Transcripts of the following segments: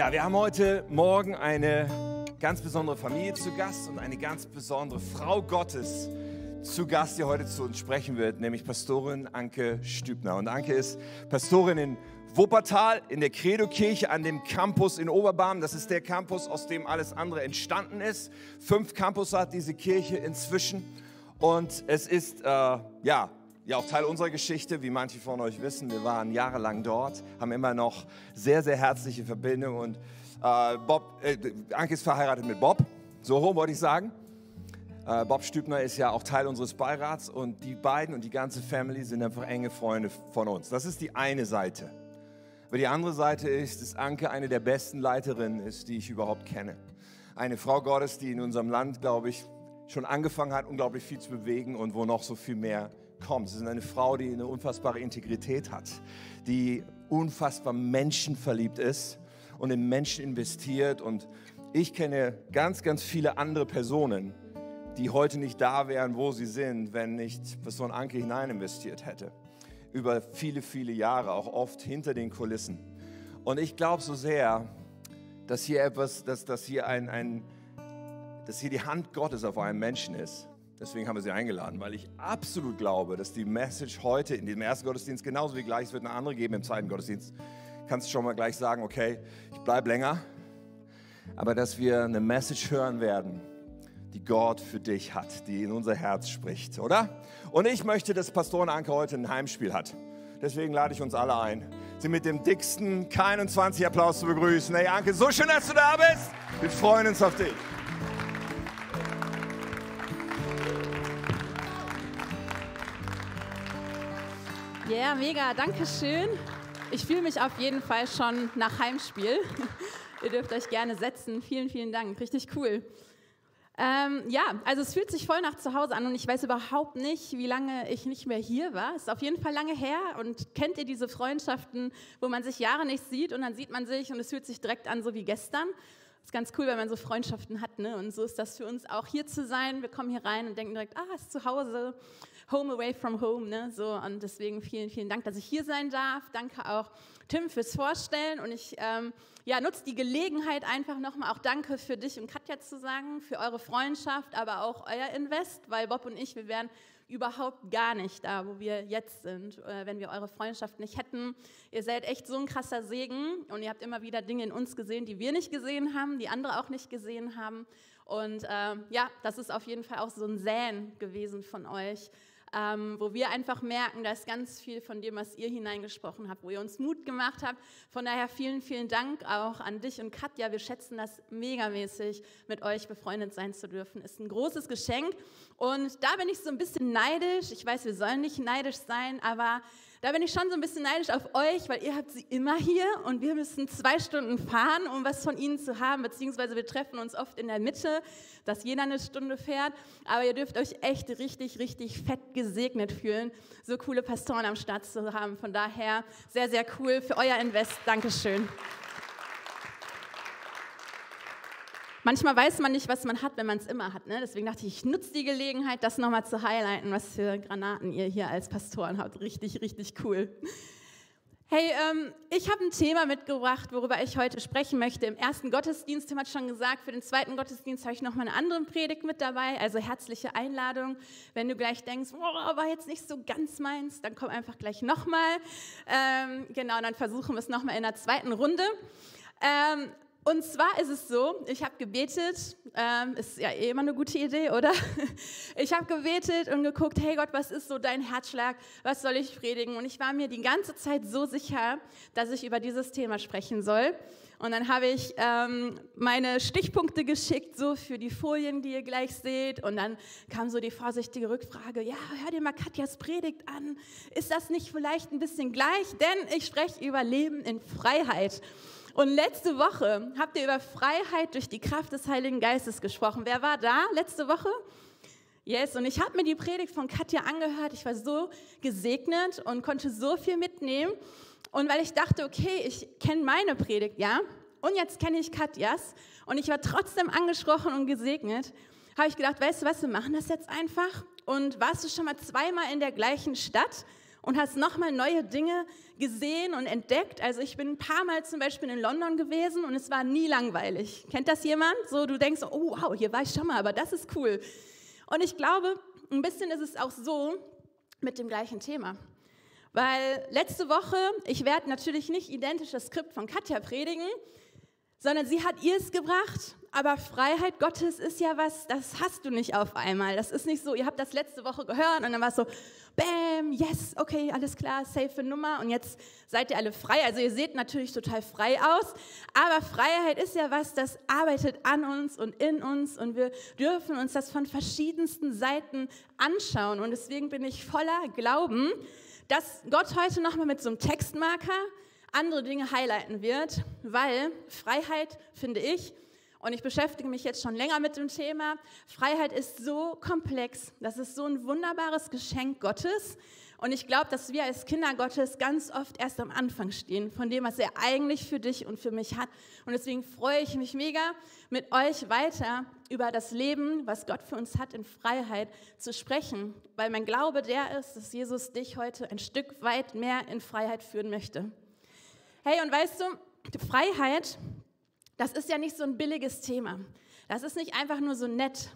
Ja, wir haben heute Morgen eine ganz besondere Familie zu Gast und eine ganz besondere Frau Gottes zu Gast, die heute zu uns sprechen wird, nämlich Pastorin Anke Stübner. Und Anke ist Pastorin in Wuppertal in der Credo-Kirche an dem Campus in Oberbarm. Das ist der Campus, aus dem alles andere entstanden ist. Fünf Campus hat diese Kirche inzwischen. Und es ist, äh, ja, ja auch Teil unserer Geschichte, wie manche von euch wissen. Wir waren jahrelang dort, haben immer noch sehr, sehr herzliche Verbindungen. Und äh, Bob, äh, Anke ist verheiratet mit Bob, so rum wollte ich sagen. Äh, Bob Stübner ist ja auch Teil unseres Beirats und die beiden und die ganze Family sind einfach enge Freunde von uns. Das ist die eine Seite. Aber die andere Seite ist, dass Anke eine der besten Leiterinnen ist, die ich überhaupt kenne. Eine Frau Gottes, die in unserem Land, glaube ich, schon angefangen hat, unglaublich viel zu bewegen und wo noch so viel mehr kommt. Sie ist eine Frau, die eine unfassbare Integrität hat, die unfassbar menschenverliebt ist und in Menschen investiert. Und ich kenne ganz, ganz viele andere Personen, die heute nicht da wären, wo sie sind, wenn nicht Person Anke hinein investiert hätte. Über viele, viele Jahre, auch oft hinter den Kulissen. Und ich glaube so sehr, dass hier etwas, dass, dass hier ein, ein, dass hier die Hand Gottes auf einem Menschen ist Deswegen haben wir sie eingeladen, weil ich absolut glaube, dass die Message heute in dem ersten Gottesdienst genauso wie gleich, es wird eine andere geben im zweiten Gottesdienst, kannst du schon mal gleich sagen, okay, ich bleibe länger, aber dass wir eine Message hören werden, die Gott für dich hat, die in unser Herz spricht, oder? Und ich möchte, dass Pastoren Anke heute ein Heimspiel hat. Deswegen lade ich uns alle ein, sie mit dem dicksten K21-Applaus zu begrüßen. Hey Anke, so schön, dass du da bist. Wir freuen uns auf dich. Ja, yeah, mega, danke schön. Ich fühle mich auf jeden Fall schon nach Heimspiel. Ihr dürft euch gerne setzen. Vielen, vielen Dank. Richtig cool. Ähm, ja, also es fühlt sich voll nach zu Hause an und ich weiß überhaupt nicht, wie lange ich nicht mehr hier war. Es ist auf jeden Fall lange her und kennt ihr diese Freundschaften, wo man sich Jahre nicht sieht und dann sieht man sich und es fühlt sich direkt an, so wie gestern. Ist ganz cool, wenn man so Freundschaften hat. Ne? Und so ist das für uns auch hier zu sein. Wir kommen hier rein und denken direkt, ah, ist zu Hause. Home away from home. Ne? So, und deswegen vielen, vielen Dank, dass ich hier sein darf. Danke auch Tim fürs Vorstellen. Und ich ähm, ja, nutze die Gelegenheit einfach nochmal auch Danke für dich und Katja zu sagen, für eure Freundschaft, aber auch euer Invest, weil Bob und ich, wir wären überhaupt gar nicht da, wo wir jetzt sind, äh, wenn wir eure Freundschaft nicht hätten. Ihr seid echt so ein krasser Segen und ihr habt immer wieder Dinge in uns gesehen, die wir nicht gesehen haben, die andere auch nicht gesehen haben. Und äh, ja, das ist auf jeden Fall auch so ein Säen gewesen von euch ähm, wo wir einfach merken, da ist ganz viel von dem, was ihr hineingesprochen habt, wo ihr uns Mut gemacht habt. Von daher vielen, vielen Dank auch an dich und Katja. Wir schätzen das megamäßig, mit euch befreundet sein zu dürfen. Ist ein großes Geschenk. Und da bin ich so ein bisschen neidisch. Ich weiß, wir sollen nicht neidisch sein, aber da bin ich schon so ein bisschen neidisch auf euch, weil ihr habt sie immer hier und wir müssen zwei Stunden fahren, um was von ihnen zu haben, beziehungsweise wir treffen uns oft in der Mitte, dass jeder eine Stunde fährt. Aber ihr dürft euch echt richtig, richtig fett gesegnet fühlen, so coole Pastoren am Start zu haben. Von daher sehr, sehr cool für euer Invest. Dankeschön. Manchmal weiß man nicht, was man hat, wenn man es immer hat. Ne? Deswegen dachte ich, ich nutze die Gelegenheit, das nochmal zu highlighten, was für Granaten ihr hier als Pastoren habt. Richtig, richtig cool. Hey, ähm, ich habe ein Thema mitgebracht, worüber ich heute sprechen möchte. Im ersten Gottesdienst, Tim hat schon gesagt, für den zweiten Gottesdienst habe ich nochmal eine andere Predigt mit dabei. Also herzliche Einladung. Wenn du gleich denkst, oh, war jetzt nicht so ganz meins, dann komm einfach gleich nochmal. Ähm, genau, dann versuchen wir es nochmal in der zweiten Runde. Ähm, und zwar ist es so, ich habe gebetet, ähm, ist ja eh immer eine gute Idee, oder? Ich habe gebetet und geguckt, hey Gott, was ist so dein Herzschlag? Was soll ich predigen? Und ich war mir die ganze Zeit so sicher, dass ich über dieses Thema sprechen soll. Und dann habe ich ähm, meine Stichpunkte geschickt, so für die Folien, die ihr gleich seht. Und dann kam so die vorsichtige Rückfrage, ja, hör dir mal Katjas Predigt an. Ist das nicht vielleicht ein bisschen gleich? Denn ich spreche über Leben in Freiheit. Und letzte Woche habt ihr über Freiheit durch die Kraft des Heiligen Geistes gesprochen. Wer war da letzte Woche? Yes, und ich habe mir die Predigt von Katja angehört. Ich war so gesegnet und konnte so viel mitnehmen. Und weil ich dachte, okay, ich kenne meine Predigt, ja, und jetzt kenne ich Katjas und ich war trotzdem angesprochen und gesegnet, habe ich gedacht, weißt du was, wir machen das jetzt einfach. Und warst du schon mal zweimal in der gleichen Stadt? Und hast nochmal neue Dinge gesehen und entdeckt. Also ich bin ein paar Mal zum Beispiel in London gewesen und es war nie langweilig. Kennt das jemand? So, du denkst, oh wow, hier war ich schon mal, aber das ist cool. Und ich glaube, ein bisschen ist es auch so mit dem gleichen Thema. Weil letzte Woche, ich werde natürlich nicht identisch das Skript von Katja predigen, sondern sie hat ihr es gebracht. Aber Freiheit Gottes ist ja was, das hast du nicht auf einmal. Das ist nicht so, ihr habt das letzte Woche gehört und dann war es so, bam, yes, okay, alles klar, safe Nummer und jetzt seid ihr alle frei. Also ihr seht natürlich total frei aus, aber Freiheit ist ja was, das arbeitet an uns und in uns und wir dürfen uns das von verschiedensten Seiten anschauen. Und deswegen bin ich voller Glauben, dass Gott heute nochmal mit so einem Textmarker andere Dinge highlighten wird, weil Freiheit, finde ich, und ich beschäftige mich jetzt schon länger mit dem Thema, Freiheit ist so komplex, das ist so ein wunderbares Geschenk Gottes. Und ich glaube, dass wir als Kinder Gottes ganz oft erst am Anfang stehen von dem, was er eigentlich für dich und für mich hat. Und deswegen freue ich mich mega, mit euch weiter über das Leben, was Gott für uns hat, in Freiheit zu sprechen. Weil mein Glaube der ist, dass Jesus dich heute ein Stück weit mehr in Freiheit führen möchte. Hey, und weißt du, Freiheit, das ist ja nicht so ein billiges Thema. Das ist nicht einfach nur so nett,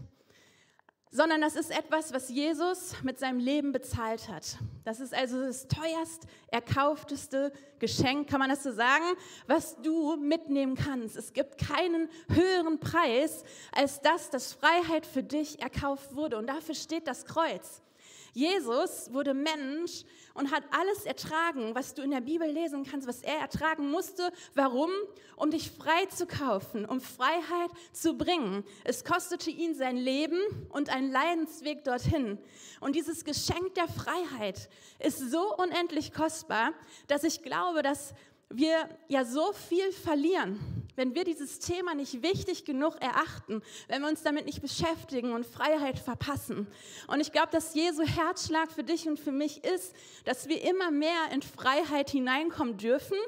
sondern das ist etwas, was Jesus mit seinem Leben bezahlt hat. Das ist also das teuerst erkaufteste Geschenk, kann man das so sagen, was du mitnehmen kannst. Es gibt keinen höheren Preis als das, dass Freiheit für dich erkauft wurde. Und dafür steht das Kreuz. Jesus wurde Mensch und hat alles ertragen, was du in der Bibel lesen kannst, was er ertragen musste. Warum? Um dich frei zu kaufen, um Freiheit zu bringen. Es kostete ihn sein Leben und ein Leidensweg dorthin. Und dieses Geschenk der Freiheit ist so unendlich kostbar, dass ich glaube, dass wir ja so viel verlieren, wenn wir dieses Thema nicht wichtig genug erachten, wenn wir uns damit nicht beschäftigen und Freiheit verpassen. Und ich glaube, dass Jesu Herzschlag für dich und für mich ist, dass wir immer mehr in Freiheit hineinkommen dürfen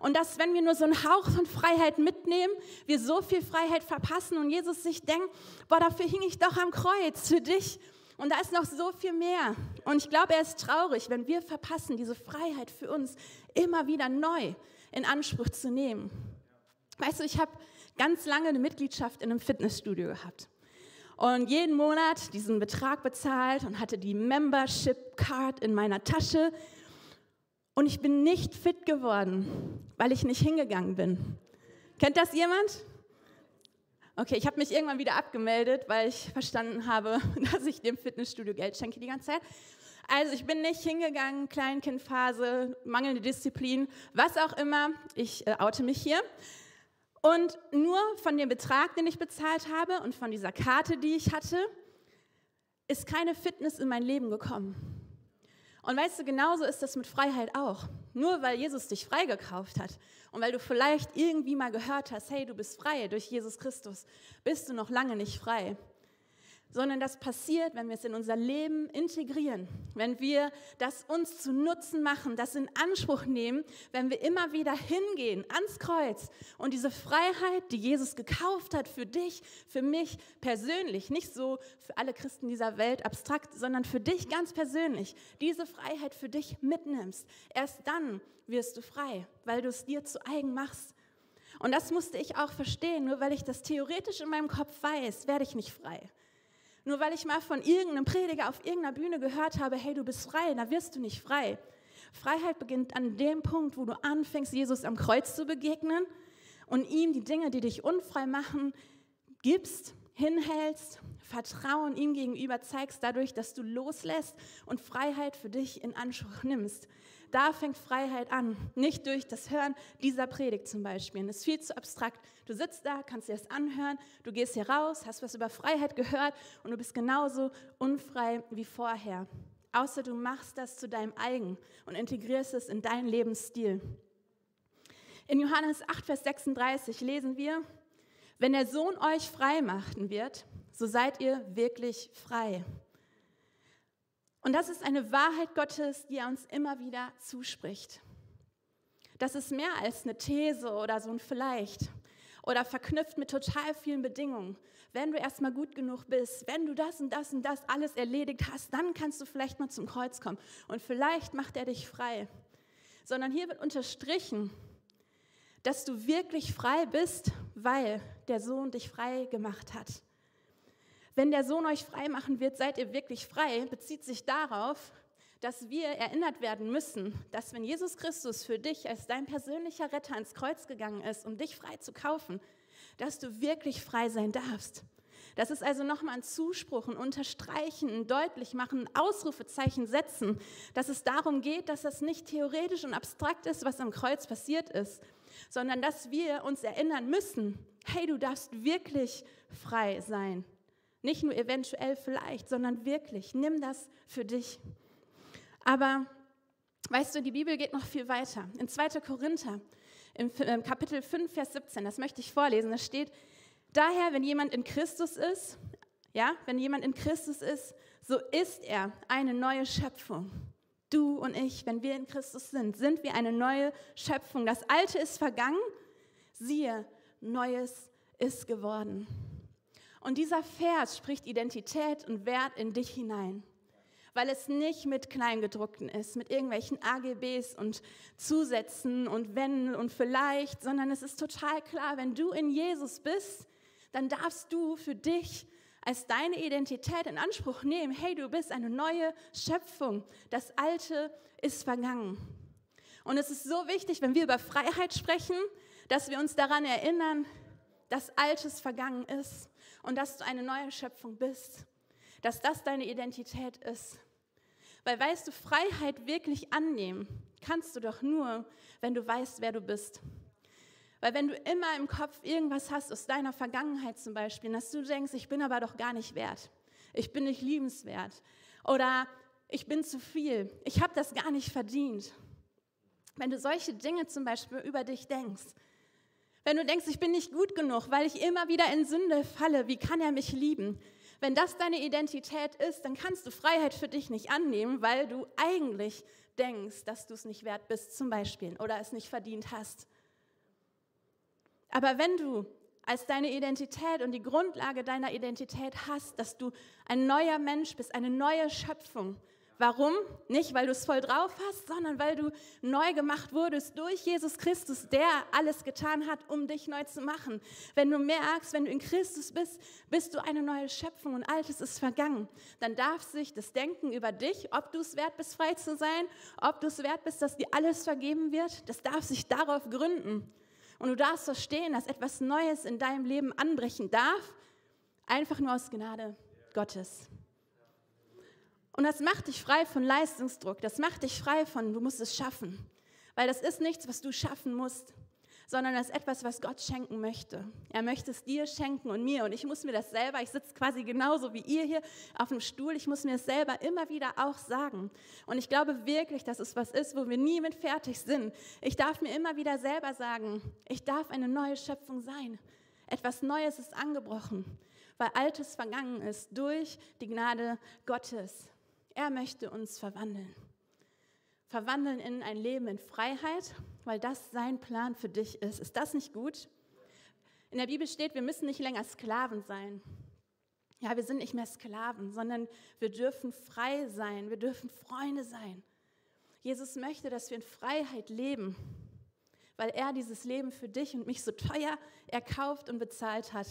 und dass, wenn wir nur so einen Hauch von Freiheit mitnehmen, wir so viel Freiheit verpassen und Jesus sich denkt, boah, dafür hing ich doch am Kreuz für dich. Und da ist noch so viel mehr. Und ich glaube, er ist traurig, wenn wir verpassen, diese Freiheit für uns immer wieder neu in Anspruch zu nehmen. Weißt du, ich habe ganz lange eine Mitgliedschaft in einem Fitnessstudio gehabt und jeden Monat diesen Betrag bezahlt und hatte die Membership Card in meiner Tasche und ich bin nicht fit geworden, weil ich nicht hingegangen bin. Kennt das jemand? Okay, ich habe mich irgendwann wieder abgemeldet, weil ich verstanden habe, dass ich dem Fitnessstudio Geld schenke die ganze Zeit. Also ich bin nicht hingegangen, Kleinkindphase, mangelnde Disziplin, was auch immer. Ich äh, oute mich hier. Und nur von dem Betrag, den ich bezahlt habe und von dieser Karte, die ich hatte, ist keine Fitness in mein Leben gekommen. Und weißt du, genauso ist das mit Freiheit auch. Nur weil Jesus dich freigekauft hat und weil du vielleicht irgendwie mal gehört hast, hey, du bist frei durch Jesus Christus, bist du noch lange nicht frei sondern das passiert, wenn wir es in unser Leben integrieren, wenn wir das uns zu Nutzen machen, das in Anspruch nehmen, wenn wir immer wieder hingehen ans Kreuz und diese Freiheit, die Jesus gekauft hat für dich, für mich persönlich, nicht so für alle Christen dieser Welt abstrakt, sondern für dich ganz persönlich, diese Freiheit für dich mitnimmst. Erst dann wirst du frei, weil du es dir zu eigen machst. Und das musste ich auch verstehen, nur weil ich das theoretisch in meinem Kopf weiß, werde ich nicht frei. Nur weil ich mal von irgendeinem Prediger auf irgendeiner Bühne gehört habe, hey, du bist frei, da wirst du nicht frei. Freiheit beginnt an dem Punkt, wo du anfängst, Jesus am Kreuz zu begegnen und ihm die Dinge, die dich unfrei machen, gibst, hinhältst, Vertrauen ihm gegenüber zeigst, dadurch, dass du loslässt und Freiheit für dich in Anspruch nimmst. Da fängt Freiheit an, nicht durch das Hören dieser Predigt zum Beispiel. Das ist viel zu abstrakt. Du sitzt da, kannst dir das anhören, du gehst hier raus, hast was über Freiheit gehört und du bist genauso unfrei wie vorher. Außer du machst das zu deinem eigen und integrierst es in deinen Lebensstil. In Johannes 8, Vers 36 lesen wir, wenn der Sohn euch frei machen wird, so seid ihr wirklich frei. Und das ist eine Wahrheit Gottes, die er uns immer wieder zuspricht. Das ist mehr als eine These oder so ein Vielleicht. oder verknüpft mit total vielen Bedingungen. Wenn du erstmal gut genug bist, wenn du das und das und das alles erledigt hast, dann kannst du vielleicht mal zum Kreuz kommen und vielleicht macht er dich frei. Sondern hier wird unterstrichen, dass du wirklich frei bist, weil der Sohn dich frei gemacht hat. Wenn der Sohn euch frei machen wird, seid ihr wirklich frei, bezieht sich darauf, dass wir erinnert werden müssen, dass wenn Jesus Christus für dich als dein persönlicher Retter ans Kreuz gegangen ist, um dich frei zu kaufen, dass du wirklich frei sein darfst. Das ist also nochmal ein Zuspruch, ein Unterstreichen, ein deutlich machen, ein Ausrufezeichen setzen, dass es darum geht, dass das nicht theoretisch und abstrakt ist, was am Kreuz passiert ist, sondern dass wir uns erinnern müssen, hey, du darfst wirklich frei sein. Nicht nur eventuell vielleicht, sondern wirklich. Nimm das für dich. Aber weißt du, die Bibel geht noch viel weiter. In 2. Korinther, im Kapitel 5, Vers 17, das möchte ich vorlesen, da steht, daher, wenn jemand in Christus ist, ja, wenn jemand in Christus ist, so ist er eine neue Schöpfung. Du und ich, wenn wir in Christus sind, sind wir eine neue Schöpfung. Das Alte ist vergangen, siehe, Neues ist geworden. Und dieser Vers spricht Identität und Wert in dich hinein, weil es nicht mit Kleingedruckten ist, mit irgendwelchen AGBs und Zusätzen und wenn und vielleicht, sondern es ist total klar, wenn du in Jesus bist, dann darfst du für dich als deine Identität in Anspruch nehmen, hey, du bist eine neue Schöpfung, das Alte ist vergangen. Und es ist so wichtig, wenn wir über Freiheit sprechen, dass wir uns daran erinnern, dass Altes vergangen ist und dass du eine neue Schöpfung bist, dass das deine Identität ist. Weil weißt du, Freiheit wirklich annehmen kannst du doch nur, wenn du weißt, wer du bist. Weil wenn du immer im Kopf irgendwas hast aus deiner Vergangenheit zum Beispiel, dass du denkst, ich bin aber doch gar nicht wert, ich bin nicht liebenswert oder ich bin zu viel, ich habe das gar nicht verdient. Wenn du solche Dinge zum Beispiel über dich denkst, wenn du denkst, ich bin nicht gut genug, weil ich immer wieder in Sünde falle, wie kann er mich lieben? Wenn das deine Identität ist, dann kannst du Freiheit für dich nicht annehmen, weil du eigentlich denkst, dass du es nicht wert bist, zum Beispiel, oder es nicht verdient hast. Aber wenn du als deine Identität und die Grundlage deiner Identität hast, dass du ein neuer Mensch bist, eine neue Schöpfung, Warum? Nicht, weil du es voll drauf hast, sondern weil du neu gemacht wurdest durch Jesus Christus, der alles getan hat, um dich neu zu machen. Wenn du merkst, wenn du in Christus bist, bist du eine neue Schöpfung und Altes ist vergangen. Dann darf sich das Denken über dich, ob du es wert bist, frei zu sein, ob du es wert bist, dass dir alles vergeben wird, das darf sich darauf gründen. Und du darfst verstehen, dass etwas Neues in deinem Leben anbrechen darf, einfach nur aus Gnade Gottes. Und das macht dich frei von Leistungsdruck. Das macht dich frei von, du musst es schaffen. Weil das ist nichts, was du schaffen musst, sondern das ist etwas, was Gott schenken möchte. Er möchte es dir schenken und mir. Und ich muss mir das selber, ich sitze quasi genauso wie ihr hier auf dem Stuhl, ich muss mir das selber immer wieder auch sagen. Und ich glaube wirklich, dass es was ist, wo wir nie mit fertig sind. Ich darf mir immer wieder selber sagen, ich darf eine neue Schöpfung sein. Etwas Neues ist angebrochen, weil Altes vergangen ist durch die Gnade Gottes. Er möchte uns verwandeln. Verwandeln in ein Leben in Freiheit, weil das sein Plan für dich ist. Ist das nicht gut? In der Bibel steht, wir müssen nicht länger Sklaven sein. Ja, wir sind nicht mehr Sklaven, sondern wir dürfen frei sein, wir dürfen Freunde sein. Jesus möchte, dass wir in Freiheit leben, weil er dieses Leben für dich und mich so teuer erkauft und bezahlt hat.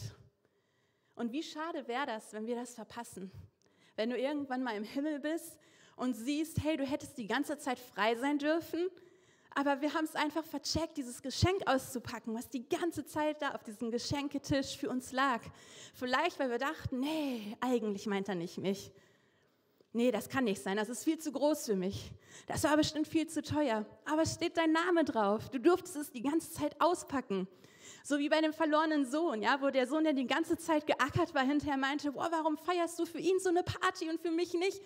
Und wie schade wäre das, wenn wir das verpassen? Wenn du irgendwann mal im Himmel bist und siehst, hey, du hättest die ganze Zeit frei sein dürfen, aber wir haben es einfach vercheckt, dieses Geschenk auszupacken, was die ganze Zeit da auf diesem Geschenketisch für uns lag. Vielleicht, weil wir dachten, nee, eigentlich meint er nicht mich. Nee, das kann nicht sein, das ist viel zu groß für mich. Das war bestimmt viel zu teuer. Aber es steht dein Name drauf. Du durftest es die ganze Zeit auspacken. So wie bei dem verlorenen Sohn, ja, wo der Sohn, der die ganze Zeit geackert war, hinterher meinte, wow, warum feierst du für ihn so eine Party und für mich nicht?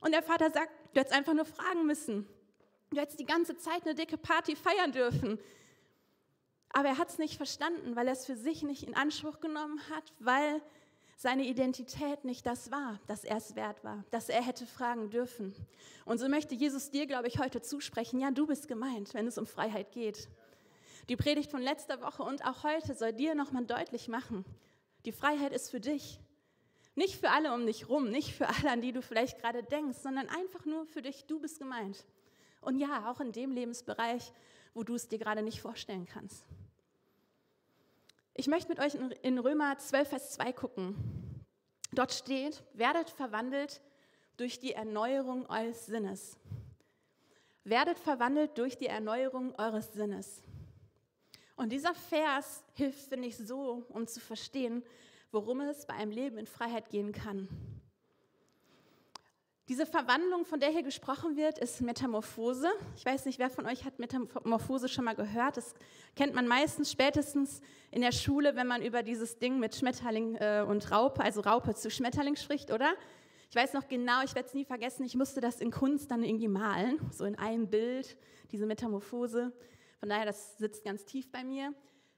Und der Vater sagt, du hättest einfach nur fragen müssen. Du hättest die ganze Zeit eine dicke Party feiern dürfen. Aber er hat es nicht verstanden, weil er es für sich nicht in Anspruch genommen hat, weil seine Identität nicht das war, dass er es wert war, dass er hätte fragen dürfen. Und so möchte Jesus dir, glaube ich, heute zusprechen, ja, du bist gemeint, wenn es um Freiheit geht. Die Predigt von letzter Woche und auch heute soll dir nochmal deutlich machen, die Freiheit ist für dich. Nicht für alle um dich rum, nicht für alle, an die du vielleicht gerade denkst, sondern einfach nur für dich. Du bist gemeint. Und ja, auch in dem Lebensbereich, wo du es dir gerade nicht vorstellen kannst. Ich möchte mit euch in Römer 12, Vers 2 gucken. Dort steht, werdet verwandelt durch die Erneuerung eures Sinnes. Werdet verwandelt durch die Erneuerung eures Sinnes. Und dieser Vers hilft, finde ich, so, um zu verstehen, worum es bei einem Leben in Freiheit gehen kann. Diese Verwandlung, von der hier gesprochen wird, ist Metamorphose. Ich weiß nicht, wer von euch hat Metamorphose schon mal gehört. Das kennt man meistens spätestens in der Schule, wenn man über dieses Ding mit Schmetterling äh, und Raupe, also Raupe zu Schmetterling spricht, oder? Ich weiß noch genau, ich werde es nie vergessen, ich musste das in Kunst dann irgendwie malen, so in einem Bild, diese Metamorphose. Von daher, das sitzt ganz tief bei mir.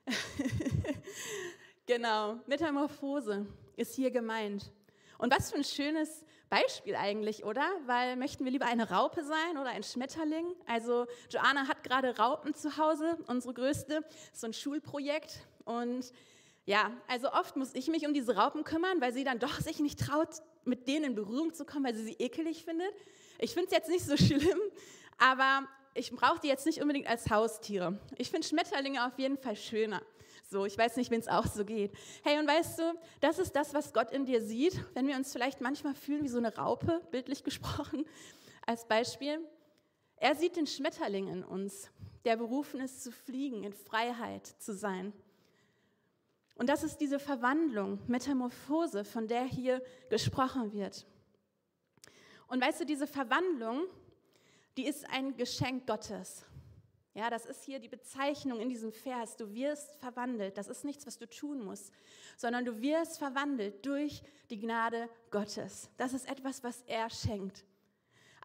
genau, Metamorphose ist hier gemeint. Und was für ein schönes Beispiel eigentlich, oder? Weil möchten wir lieber eine Raupe sein oder ein Schmetterling? Also Joanna hat gerade Raupen zu Hause, unsere größte, so ein Schulprojekt. Und ja, also oft muss ich mich um diese Raupen kümmern, weil sie dann doch sich nicht traut, mit denen in Berührung zu kommen, weil sie sie ekelig findet. Ich finde es jetzt nicht so schlimm, aber ich brauche die jetzt nicht unbedingt als Haustiere. Ich finde Schmetterlinge auf jeden Fall schöner. So, ich weiß nicht, wenn es auch so geht. Hey, und weißt du, das ist das, was Gott in dir sieht, wenn wir uns vielleicht manchmal fühlen wie so eine Raupe, bildlich gesprochen, als Beispiel. Er sieht den Schmetterling in uns, der berufen ist zu fliegen, in Freiheit zu sein. Und das ist diese Verwandlung, Metamorphose, von der hier gesprochen wird. Und weißt du, diese Verwandlung, die ist ein Geschenk Gottes. Ja, das ist hier die Bezeichnung in diesem Vers. Du wirst verwandelt. Das ist nichts, was du tun musst, sondern du wirst verwandelt durch die Gnade Gottes. Das ist etwas, was er schenkt.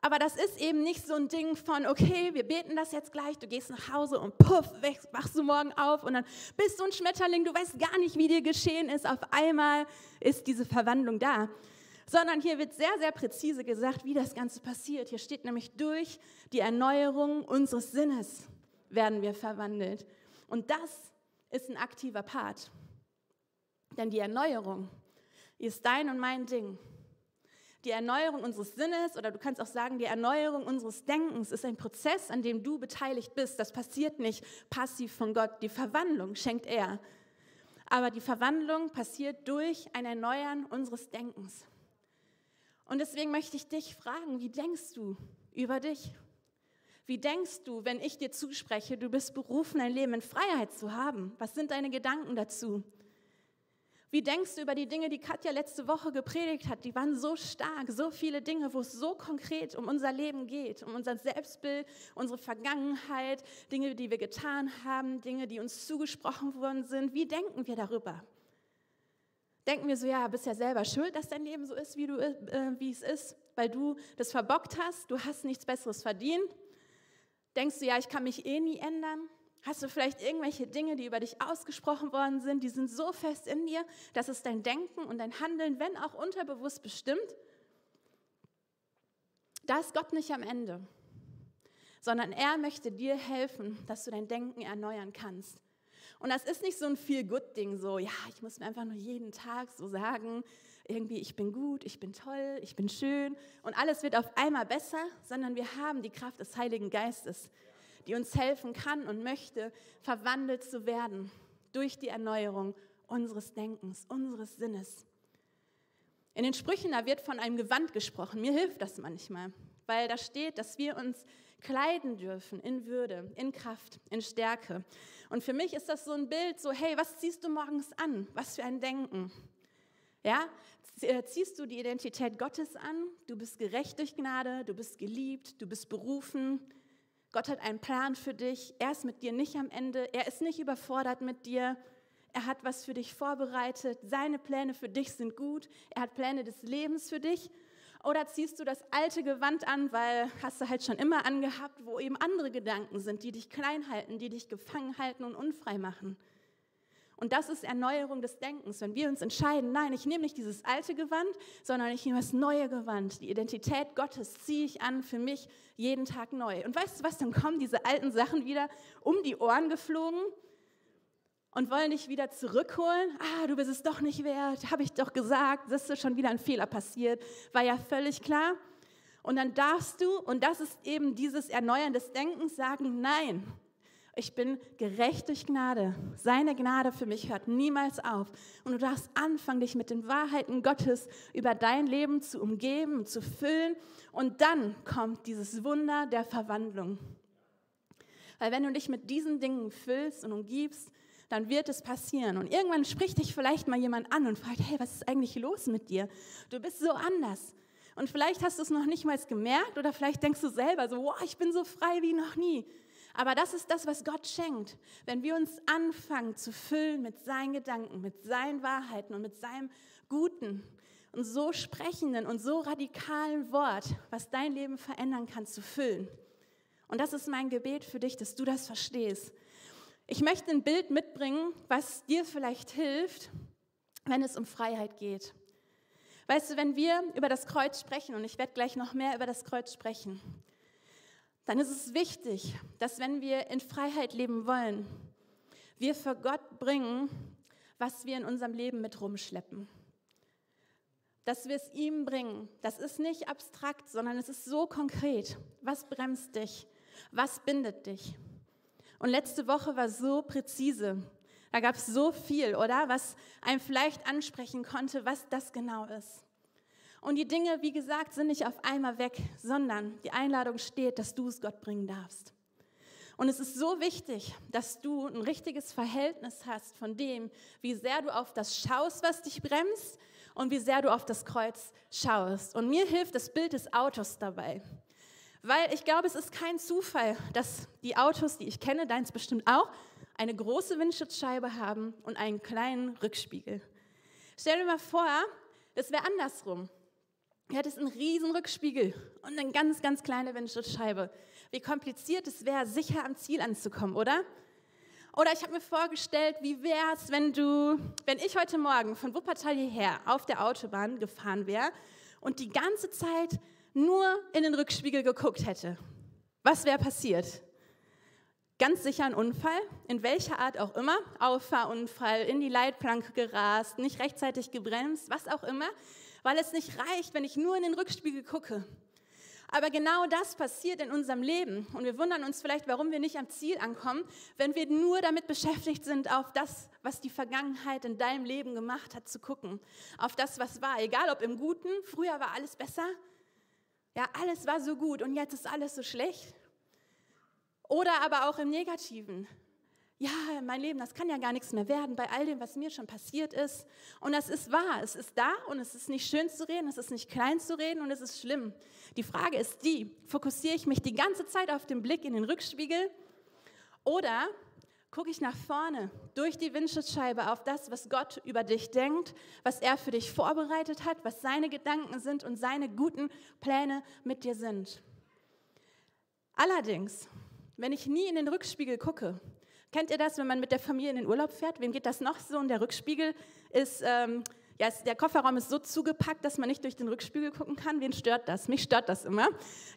Aber das ist eben nicht so ein Ding von, okay, wir beten das jetzt gleich, du gehst nach Hause und puff, wachst du morgen auf und dann bist du ein Schmetterling, du weißt gar nicht, wie dir geschehen ist. Auf einmal ist diese Verwandlung da. Sondern hier wird sehr, sehr präzise gesagt, wie das Ganze passiert. Hier steht nämlich durch die Erneuerung unseres Sinnes werden wir verwandelt. Und das ist ein aktiver Part. Denn die Erneuerung ist dein und mein Ding. Die Erneuerung unseres Sinnes oder du kannst auch sagen, die Erneuerung unseres Denkens ist ein Prozess, an dem du beteiligt bist. Das passiert nicht passiv von Gott. Die Verwandlung schenkt er. Aber die Verwandlung passiert durch ein Erneuern unseres Denkens. Und deswegen möchte ich dich fragen, wie denkst du über dich? Wie denkst du, wenn ich dir zuspreche, du bist berufen, ein Leben in Freiheit zu haben? Was sind deine Gedanken dazu? Wie denkst du über die Dinge, die Katja letzte Woche gepredigt hat? Die waren so stark, so viele Dinge, wo es so konkret um unser Leben geht, um unser Selbstbild, unsere Vergangenheit, Dinge, die wir getan haben, Dinge, die uns zugesprochen worden sind. Wie denken wir darüber? Denken wir so, ja, bist ja selber schuld, dass dein Leben so ist, wie, du, äh, wie es ist, weil du das verbockt hast, du hast nichts Besseres verdient, Denkst du, ja, ich kann mich eh nie ändern? Hast du vielleicht irgendwelche Dinge, die über dich ausgesprochen worden sind, die sind so fest in dir, dass es dein Denken und dein Handeln, wenn auch unterbewusst bestimmt? Da ist Gott nicht am Ende, sondern er möchte dir helfen, dass du dein Denken erneuern kannst. Und das ist nicht so ein Feel-Good-Ding, so, ja, ich muss mir einfach nur jeden Tag so sagen, irgendwie, ich bin gut, ich bin toll, ich bin schön und alles wird auf einmal besser, sondern wir haben die Kraft des Heiligen Geistes, die uns helfen kann und möchte, verwandelt zu werden durch die Erneuerung unseres Denkens, unseres Sinnes. In den Sprüchen, da wird von einem Gewand gesprochen. Mir hilft das manchmal, weil da steht, dass wir uns kleiden dürfen in Würde, in Kraft, in Stärke. Und für mich ist das so ein Bild, so, hey, was ziehst du morgens an? Was für ein Denken? Ja, äh, ziehst du die Identität Gottes an, du bist gerecht durch Gnade, du bist geliebt, du bist berufen. Gott hat einen Plan für dich. Er ist mit dir nicht am Ende. Er ist nicht überfordert mit dir. Er hat was für dich vorbereitet. Seine Pläne für dich sind gut. Er hat Pläne des Lebens für dich. Oder ziehst du das alte Gewand an, weil hast du halt schon immer angehabt, wo eben andere Gedanken sind, die dich klein halten, die dich gefangen halten und unfrei machen. Und das ist Erneuerung des Denkens. Wenn wir uns entscheiden, nein, ich nehme nicht dieses alte Gewand, sondern ich nehme das neue Gewand. Die Identität Gottes ziehe ich an für mich jeden Tag neu. Und weißt du was, dann kommen diese alten Sachen wieder um die Ohren geflogen und wollen dich wieder zurückholen. Ah, du bist es doch nicht wert, habe ich doch gesagt, das ist schon wieder ein Fehler passiert, war ja völlig klar. Und dann darfst du, und das ist eben dieses Erneuern des Denkens, sagen, nein, ich bin gerecht durch Gnade. Seine Gnade für mich hört niemals auf. Und du darfst anfangen, dich mit den Wahrheiten Gottes über dein Leben zu umgeben, zu füllen. Und dann kommt dieses Wunder der Verwandlung. Weil wenn du dich mit diesen Dingen füllst und umgibst, dann wird es passieren. Und irgendwann spricht dich vielleicht mal jemand an und fragt, hey, was ist eigentlich los mit dir? Du bist so anders. Und vielleicht hast du es noch nicht mal gemerkt oder vielleicht denkst du selber so, wow, ich bin so frei wie noch nie. Aber das ist das, was Gott schenkt. Wenn wir uns anfangen zu füllen mit seinen Gedanken, mit seinen Wahrheiten und mit seinem guten und so sprechenden und so radikalen Wort, was dein Leben verändern kann, zu füllen. Und das ist mein Gebet für dich, dass du das verstehst. Ich möchte ein Bild mitbringen, was dir vielleicht hilft, wenn es um Freiheit geht. Weißt du, wenn wir über das Kreuz sprechen, und ich werde gleich noch mehr über das Kreuz sprechen, dann ist es wichtig, dass wenn wir in Freiheit leben wollen, wir für Gott bringen, was wir in unserem Leben mit rumschleppen. Dass wir es ihm bringen. Das ist nicht abstrakt, sondern es ist so konkret. Was bremst dich? Was bindet dich? Und letzte Woche war so präzise. Da gab es so viel, oder? Was einem vielleicht ansprechen konnte, was das genau ist. Und die Dinge, wie gesagt, sind nicht auf einmal weg, sondern die Einladung steht, dass du es Gott bringen darfst. Und es ist so wichtig, dass du ein richtiges Verhältnis hast von dem, wie sehr du auf das schaust, was dich bremst und wie sehr du auf das Kreuz schaust. Und mir hilft das Bild des Autos dabei. Weil ich glaube, es ist kein Zufall, dass die Autos, die ich kenne, deins bestimmt auch, eine große Windschutzscheibe haben und einen kleinen Rückspiegel. Stell dir mal vor, das wäre andersrum. Du hättest einen riesen Rückspiegel und eine ganz, ganz kleine Windschutzscheibe. Wie kompliziert es wäre, sicher am Ziel anzukommen, oder? Oder ich habe mir vorgestellt, wie wäre es, wenn wenn ich heute Morgen von Wuppertal hierher auf der Autobahn gefahren wäre und die ganze Zeit nur in den Rückspiegel geguckt hätte. Was wäre passiert? Ganz sicher ein Unfall, in welcher Art auch immer, Auffahrunfall, in die Leitplanke gerast, nicht rechtzeitig gebremst, was auch immer weil es nicht reicht, wenn ich nur in den Rückspiegel gucke. Aber genau das passiert in unserem Leben. Und wir wundern uns vielleicht, warum wir nicht am Ziel ankommen, wenn wir nur damit beschäftigt sind, auf das, was die Vergangenheit in deinem Leben gemacht hat, zu gucken. Auf das, was war. Egal ob im Guten, früher war alles besser. Ja, alles war so gut und jetzt ist alles so schlecht. Oder aber auch im Negativen ja, mein Leben, das kann ja gar nichts mehr werden bei all dem, was mir schon passiert ist. Und das ist wahr, es ist da und es ist nicht schön zu reden, es ist nicht klein zu reden und es ist schlimm. Die Frage ist die, fokussiere ich mich die ganze Zeit auf den Blick in den Rückspiegel oder gucke ich nach vorne durch die Windschutzscheibe auf das, was Gott über dich denkt, was er für dich vorbereitet hat, was seine Gedanken sind und seine guten Pläne mit dir sind. Allerdings, wenn ich nie in den Rückspiegel gucke, Kennt ihr das, wenn man mit der Familie in den Urlaub fährt? Wem geht das noch so? Und der Rückspiegel ist, ähm, ja, der Kofferraum ist so zugepackt, dass man nicht durch den Rückspiegel gucken kann. Wen stört das? Mich stört das immer.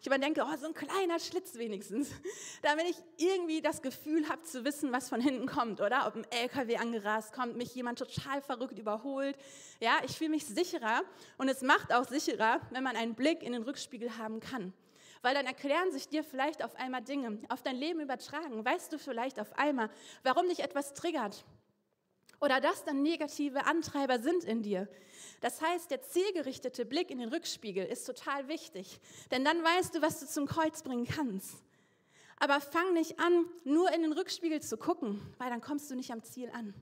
Ich immer denke, oh, so ein kleiner Schlitz wenigstens. Damit ich irgendwie das Gefühl habe zu wissen, was von hinten kommt, oder? Ob ein LKW angerast kommt, mich jemand total verrückt überholt. Ja, ich fühle mich sicherer und es macht auch sicherer, wenn man einen Blick in den Rückspiegel haben kann weil dann erklären sich dir vielleicht auf einmal Dinge, auf dein Leben übertragen. Weißt du vielleicht auf einmal, warum dich etwas triggert oder dass dann negative Antreiber sind in dir. Das heißt, der zielgerichtete Blick in den Rückspiegel ist total wichtig, denn dann weißt du, was du zum Kreuz bringen kannst. Aber fang nicht an, nur in den Rückspiegel zu gucken, weil dann kommst du nicht am Ziel an.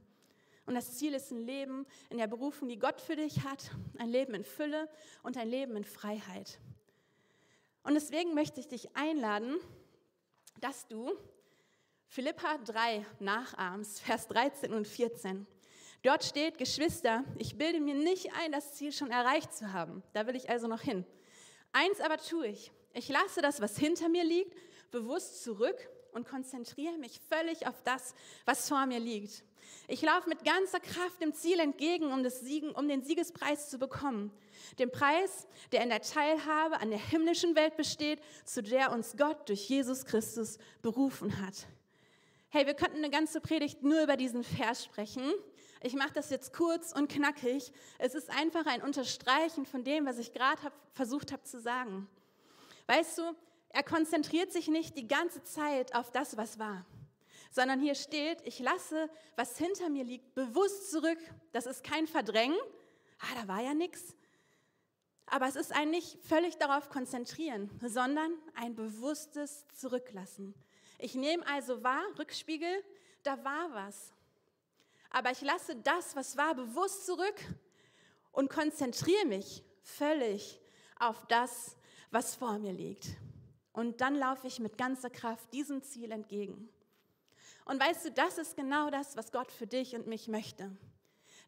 Und das Ziel ist ein Leben in der Berufung, die Gott für dich hat, ein Leben in Fülle und ein Leben in Freiheit. Und deswegen möchte ich dich einladen, dass du Philippa 3 nachahmst, Vers 13 und 14. Dort steht, Geschwister, ich bilde mir nicht ein, das Ziel schon erreicht zu haben. Da will ich also noch hin. Eins aber tue ich. Ich lasse das, was hinter mir liegt, bewusst zurück und konzentriere mich völlig auf das, was vor mir liegt. Ich laufe mit ganzer Kraft dem Ziel entgegen, um, Siegen, um den Siegespreis zu bekommen. Den Preis, der in der Teilhabe an der himmlischen Welt besteht, zu der uns Gott durch Jesus Christus berufen hat. Hey, wir könnten eine ganze Predigt nur über diesen Vers sprechen. Ich mache das jetzt kurz und knackig. Es ist einfach ein Unterstreichen von dem, was ich gerade hab, versucht habe zu sagen. Weißt du, er konzentriert sich nicht die ganze Zeit auf das, was war, sondern hier steht, ich lasse, was hinter mir liegt, bewusst zurück. Das ist kein Verdrängen. Ah, da war ja nichts. Aber es ist ein nicht völlig darauf konzentrieren, sondern ein bewusstes Zurücklassen. Ich nehme also wahr, Rückspiegel, da war was. Aber ich lasse das, was war, bewusst zurück und konzentriere mich völlig auf das, was vor mir liegt. Und dann laufe ich mit ganzer Kraft diesem Ziel entgegen. Und weißt du, das ist genau das, was Gott für dich und mich möchte.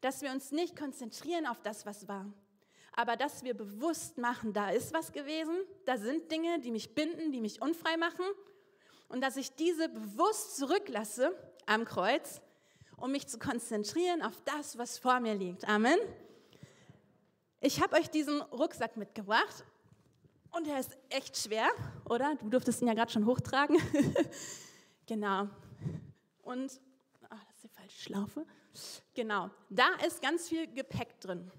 Dass wir uns nicht konzentrieren auf das, was war, aber dass wir bewusst machen, da ist was gewesen, da sind Dinge, die mich binden, die mich unfrei machen und dass ich diese bewusst zurücklasse am Kreuz, um mich zu konzentrieren auf das, was vor mir liegt. Amen. Ich habe euch diesen Rucksack mitgebracht und er ist echt schwer, oder? Du durftest ihn ja gerade schon hochtragen. genau. Und, ach, das ist die falsche Schlaufe. Genau, da ist ganz viel Gepäck drin.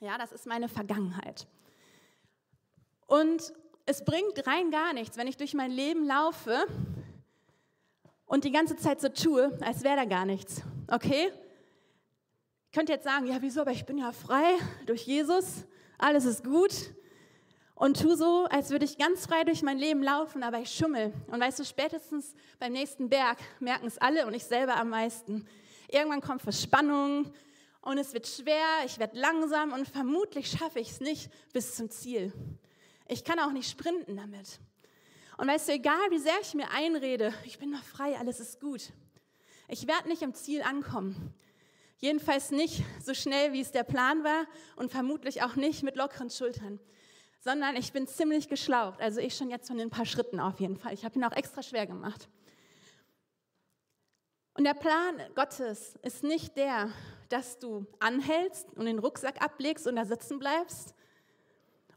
Ja, das ist meine Vergangenheit. Und es bringt rein gar nichts, wenn ich durch mein Leben laufe und die ganze Zeit so tue, als wäre da gar nichts. Okay? Ich könnte jetzt sagen, ja, wieso, aber ich bin ja frei durch Jesus, alles ist gut. Und tu so, als würde ich ganz frei durch mein Leben laufen, aber ich schummel. Und weißt du, spätestens beim nächsten Berg merken es alle und ich selber am meisten. Irgendwann kommt Verspannung, und es wird schwer, ich werde langsam und vermutlich schaffe ich es nicht bis zum Ziel. Ich kann auch nicht sprinten damit. Und weißt du, egal wie sehr ich mir einrede, ich bin noch frei, alles ist gut. Ich werde nicht im Ziel ankommen. Jedenfalls nicht so schnell, wie es der Plan war und vermutlich auch nicht mit lockeren Schultern, sondern ich bin ziemlich geschlaucht. Also ich schon jetzt von den paar Schritten auf jeden Fall. Ich habe ihn auch extra schwer gemacht. Und der Plan Gottes ist nicht der, dass du anhältst und den Rucksack ablegst und da sitzen bleibst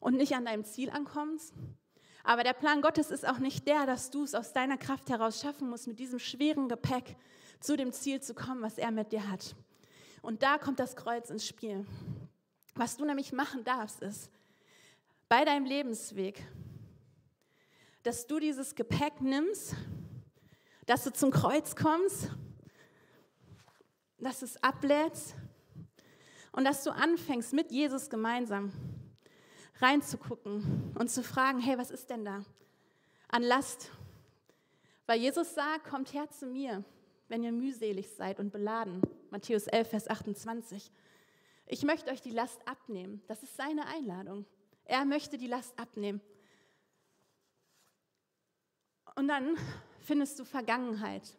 und nicht an deinem Ziel ankommst. Aber der Plan Gottes ist auch nicht der, dass du es aus deiner Kraft heraus schaffen musst, mit diesem schweren Gepäck zu dem Ziel zu kommen, was er mit dir hat. Und da kommt das Kreuz ins Spiel. Was du nämlich machen darfst, ist, bei deinem Lebensweg, dass du dieses Gepäck nimmst, dass du zum Kreuz kommst dass es ablädst und dass du anfängst, mit Jesus gemeinsam reinzugucken und zu fragen, hey, was ist denn da an Last? Weil Jesus sagt, kommt her zu mir, wenn ihr mühselig seid und beladen. Matthäus 11, Vers 28. Ich möchte euch die Last abnehmen. Das ist seine Einladung. Er möchte die Last abnehmen. Und dann findest du Vergangenheit,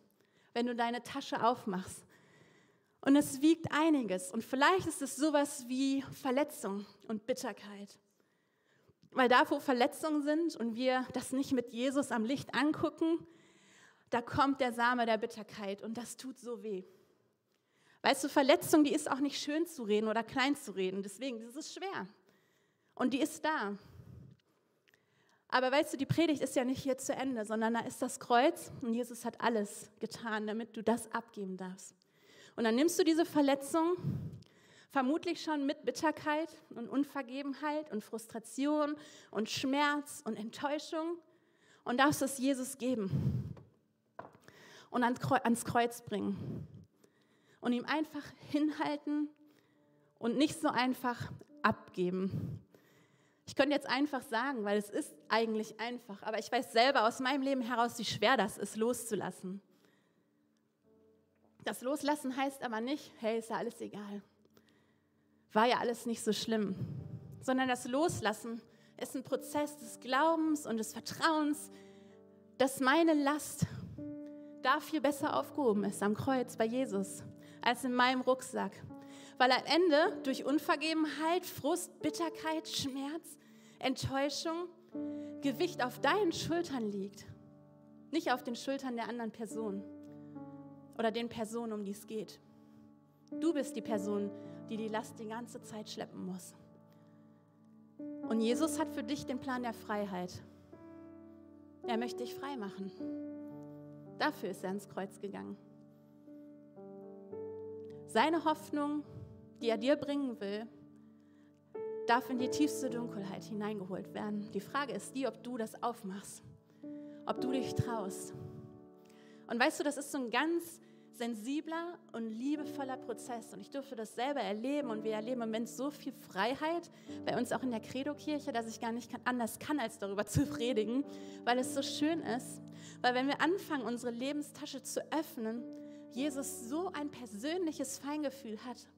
wenn du deine Tasche aufmachst und es wiegt einiges. Und vielleicht ist es sowas wie Verletzung und Bitterkeit. Weil da, wo Verletzungen sind und wir das nicht mit Jesus am Licht angucken, da kommt der Same der Bitterkeit und das tut so weh. Weißt du, Verletzung, die ist auch nicht schön zu reden oder klein zu reden. Deswegen, das ist schwer. Und die ist da. Aber weißt du, die Predigt ist ja nicht hier zu Ende, sondern da ist das Kreuz und Jesus hat alles getan, damit du das abgeben darfst. Und dann nimmst du diese Verletzung, vermutlich schon mit Bitterkeit und Unvergebenheit und Frustration und Schmerz und Enttäuschung und darfst es Jesus geben und ans Kreuz bringen und ihm einfach hinhalten und nicht so einfach abgeben. Ich könnte jetzt einfach sagen, weil es ist eigentlich einfach, aber ich weiß selber aus meinem Leben heraus, wie schwer das ist, loszulassen. Das Loslassen heißt aber nicht, hey, ist ja alles egal. War ja alles nicht so schlimm. Sondern das Loslassen ist ein Prozess des Glaubens und des Vertrauens, dass meine Last da viel besser aufgehoben ist am Kreuz bei Jesus als in meinem Rucksack. Weil am Ende durch Unvergebenheit, Frust, Bitterkeit, Schmerz, Enttäuschung Gewicht auf deinen Schultern liegt. nicht auf den Schultern der anderen Person oder den Personen, um die es geht. Du bist die Person, die die Last die ganze Zeit schleppen muss. Und Jesus hat für dich den Plan der Freiheit. Er möchte dich frei machen. Dafür ist er ans Kreuz gegangen. Seine Hoffnung, die er dir bringen will, darf in die tiefste Dunkelheit hineingeholt werden. Die Frage ist die, ob du das aufmachst, ob du dich traust. Und weißt du, das ist so ein ganz sensibler und liebevoller Prozess. Und ich durfte das selber erleben und wir erleben im Moment so viel Freiheit bei uns auch in der Credo-Kirche, dass ich gar nicht anders kann, als darüber zu predigen, weil es so schön ist. Weil wenn wir anfangen, unsere Lebenstasche zu öffnen, Jesus so ein persönliches Feingefühl hat.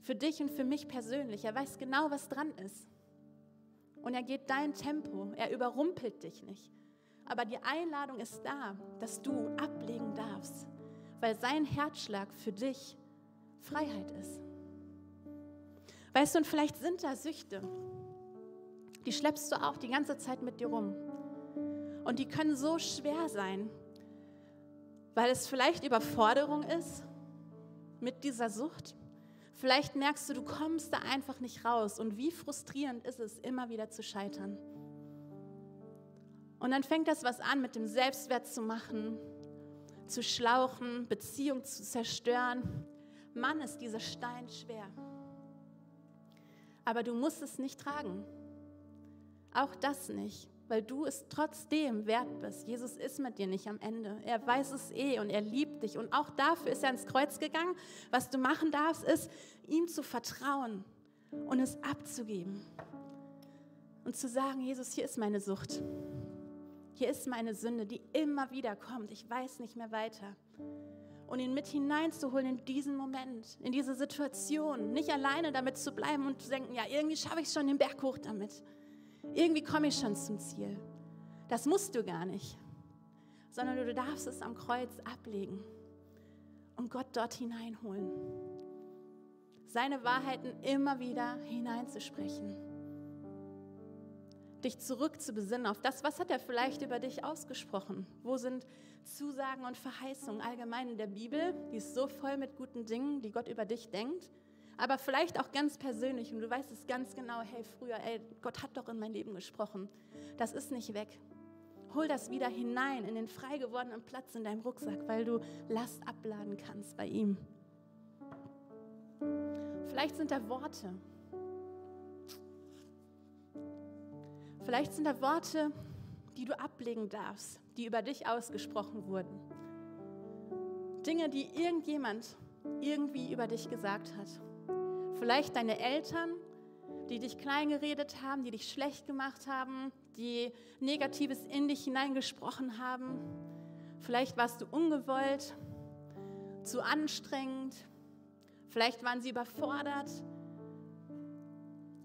Für dich und für mich persönlich. Er weiß genau, was dran ist. Und er geht dein Tempo. Er überrumpelt dich nicht. Aber die Einladung ist da, dass du ablegen darfst weil sein Herzschlag für dich Freiheit ist. Weißt du, und vielleicht sind da Süchte, die schleppst du auch die ganze Zeit mit dir rum. Und die können so schwer sein, weil es vielleicht Überforderung ist mit dieser Sucht. Vielleicht merkst du, du kommst da einfach nicht raus. Und wie frustrierend ist es, immer wieder zu scheitern. Und dann fängt das was an, mit dem Selbstwert zu machen, zu schlauchen, Beziehung zu zerstören. Mann, ist dieser Stein schwer. Aber du musst es nicht tragen. Auch das nicht, weil du es trotzdem wert bist. Jesus ist mit dir nicht am Ende. Er weiß es eh und er liebt dich. Und auch dafür ist er ans Kreuz gegangen. Was du machen darfst, ist, ihm zu vertrauen und es abzugeben. Und zu sagen, Jesus, hier ist meine Sucht. Hier ist meine Sünde, die immer wieder kommt. Ich weiß nicht mehr weiter. Und ihn mit hineinzuholen in diesen Moment, in diese Situation. Nicht alleine damit zu bleiben und zu denken, ja, irgendwie schaffe ich schon den Berg hoch damit. Irgendwie komme ich schon zum Ziel. Das musst du gar nicht. Sondern du darfst es am Kreuz ablegen und Gott dort hineinholen. Seine Wahrheiten immer wieder hineinzusprechen dich zurück zu besinnen auf das, was hat er vielleicht über dich ausgesprochen? Wo sind Zusagen und Verheißungen allgemein in der Bibel? Die ist so voll mit guten Dingen, die Gott über dich denkt. Aber vielleicht auch ganz persönlich und du weißt es ganz genau, hey, früher, ey, Gott hat doch in mein Leben gesprochen. Das ist nicht weg. Hol das wieder hinein in den frei gewordenen Platz in deinem Rucksack, weil du Last abladen kannst bei ihm. Vielleicht sind da Worte, Vielleicht sind da Worte, die du ablegen darfst, die über dich ausgesprochen wurden. Dinge, die irgendjemand irgendwie über dich gesagt hat. Vielleicht deine Eltern, die dich klein geredet haben, die dich schlecht gemacht haben, die Negatives in dich hineingesprochen haben. Vielleicht warst du ungewollt, zu anstrengend. Vielleicht waren sie überfordert.